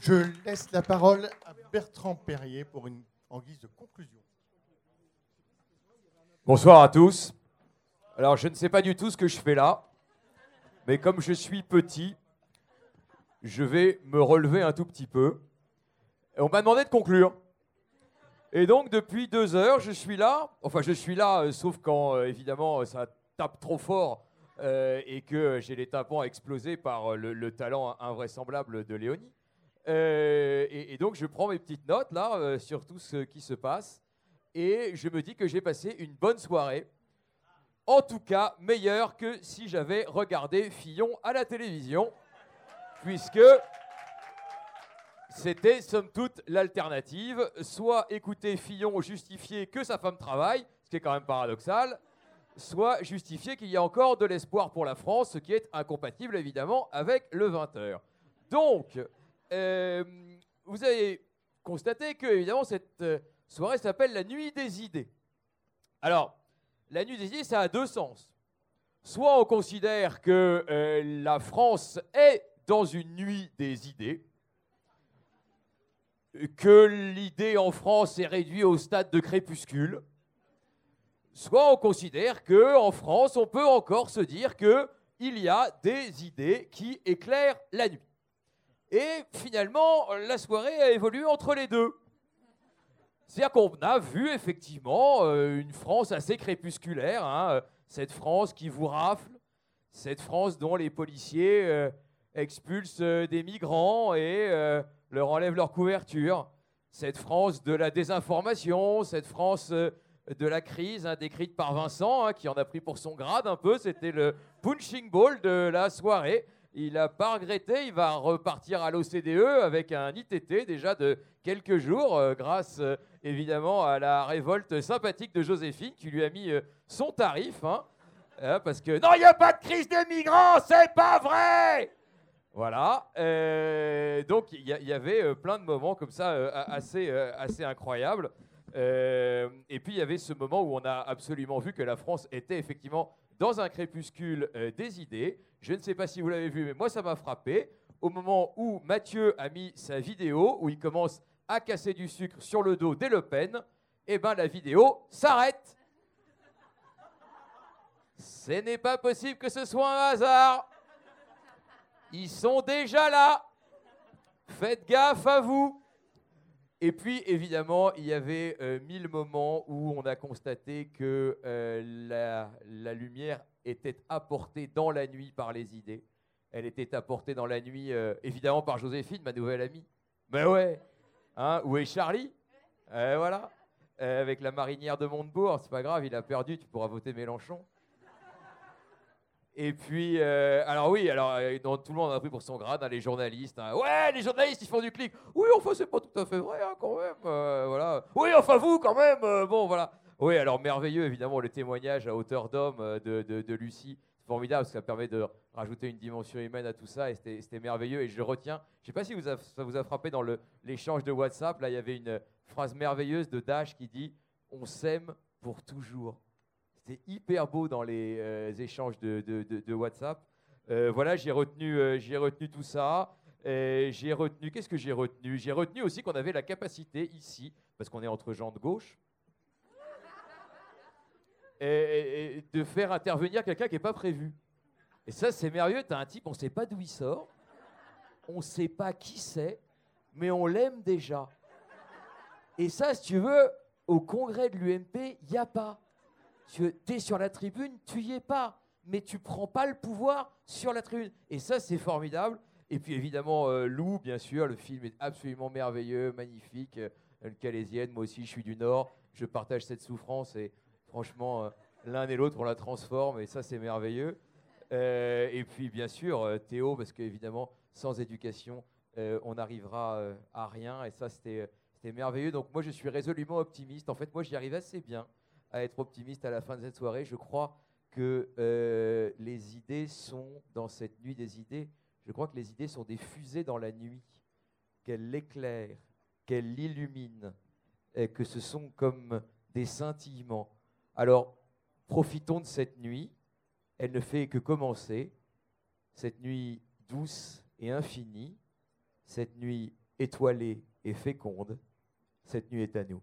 Je laisse la parole à Bertrand Perrier pour une, en guise de conclusion. Bonsoir à tous. Alors, je ne sais pas du tout ce que je fais là, mais comme je suis petit, je vais me relever un tout petit peu. On m'a demandé de conclure. Et donc, depuis deux heures, je suis là. Enfin, je suis là, euh, sauf quand, euh, évidemment, ça tape trop fort euh, et que j'ai les tympans explosés par le, le talent invraisemblable de Léonie. Euh, et, donc, je prends mes petites notes là euh, sur tout ce qui se passe. Et je me dis que j'ai passé une bonne soirée. En tout cas, meilleure que si j'avais regardé Fillon à la télévision. Puisque c'était somme toute l'alternative. Soit écouter Fillon justifier que sa femme travaille, ce qui est quand même paradoxal, soit justifier qu'il y a encore de l'espoir pour la France, ce qui est incompatible évidemment avec le 20h. Donc, vous avez constaté que évidemment cette euh, soirée s'appelle la nuit des idées. Alors, la nuit des idées, ça a deux sens. Soit on considère que euh, la France est dans une nuit des idées, que l'idée en France est réduite au stade de crépuscule, soit on considère que en France, on peut encore se dire que il y a des idées qui éclairent la nuit. Et finalement, la soirée a évolué entre les deux. C'est-à-dire qu'on a vu effectivement euh, une France assez crépusculaire, hein, cette France qui vous rafle, cette France dont les policiers euh, expulsent euh, des migrants et leur enlèvent leur couverture, cette France de la désinformation, cette France de la crise, hein, décrite par Vincent, hein, qui en a pris pour son grade un peu, c'était le punching ball de la soirée. Il n'a pas regretté, il va repartir à l'OCDE avec un ITT déjà de quelques jours, euh, grâce euh, évidemment à la révolte sympathique de Joséphine qui lui a mis euh, son tarif. hein. Parce que non, il n'y a pas de crise des migrants, c'est pas vrai Voilà. donc il y, avait plein de moments comme ça assez, assez incroyables. Et puis il y avait ce moment où on a absolument vu que la France était effectivement dans un crépuscule euh, des idées. Je ne sais pas si vous l'avez vu, mais moi ça m'a frappé. Au moment où Mathieu a mis sa vidéo, où il commence à casser du sucre sur le dos des Le Pen, eh ben la vidéo s'arrête. Ce n'est pas possible que ce soit un hasard. Ils sont déjà là. Faites gaffe à vous. Et puis, évidemment, il y avait euh, mille moments où on a constaté que euh, la, lumière était apportée dans la nuit par les idées. Elle était apportée dans la nuit, euh, évidemment, par Joséphine, ma nouvelle amie. Ben ouais. Hein, où est Charlie Voilà. Avec la marinière de Montebourg, c'est pas grave, il a perdu, tu pourras voter Mélenchon. Et puis, euh, alors oui, alors euh, tout le monde a pris pour son grade, hein, les journalistes. hein. Ouais, les journalistes, ils font du clic. Oui, enfin, c'est pas tout à fait vrai, hein, quand même. euh, voilà. Oui, enfin, vous, quand même. bon, voilà. Oui, alors merveilleux, évidemment, le témoignage à hauteur d'homme de, de- Lucie. C'est formidable, parce que ça permet de rajouter une dimension humaine à tout ça. Et c'était merveilleux. Et je retiens. Je sais pas si vous ça vous a frappé dans l'échange de WhatsApp. Là, il y avait une phrase merveilleuse de Dash qui dit On s'aime pour toujours. C'était hyper beau dans les euh, échanges de, WhatsApp. Euh, voilà, j'ai retenu, euh, retenu tout ça. J'ai retenu, qu'est-ce que j'ai retenu? J'ai retenu aussi qu'on avait la capacité ici, parce qu'on est entre gens de gauche, de faire intervenir quelqu'un qui n'est pas prévu. Et ça, c'est merveilleux. Tu as un type, on ne sait pas d'où il sort, on ne sait pas qui c'est, mais on l'aime déjà. Et ça, si tu veux, au congrès de l'UMP, il n'y a pas. Tu es sur la tribune, tu y es pas, mais tu prends pas le pouvoir sur la tribune. Et ça, c'est formidable. Et puis évidemment, euh, Lou, bien sûr, le film est absolument merveilleux, magnifique. Euh, le Calaisienne, moi aussi, je suis du Nord, je partage cette souffrance et franchement, euh, l'un et l'autre, on la transforme et ça, c'est merveilleux. Euh, et puis, bien sûr, Théo, parce qu'évidemment, sans éducation, on n'arrivera à rien. Et ça, c'était merveilleux. Donc, moi, je suis résolument optimiste. En fait, moi, j'y arrive assez bien à être optimiste à la fin de cette soirée. Je crois que euh, les idées sont, dans cette nuit des idées, je crois que les idées sont des fusées dans la nuit, qu'elles l'éclairent, qu'elles l'illuminent, que ce sont comme des scintillements. Alors, profitons de cette nuit. Elle ne fait que commencer, cette nuit douce et infinie, cette nuit étoilée et féconde, cette nuit est à nous.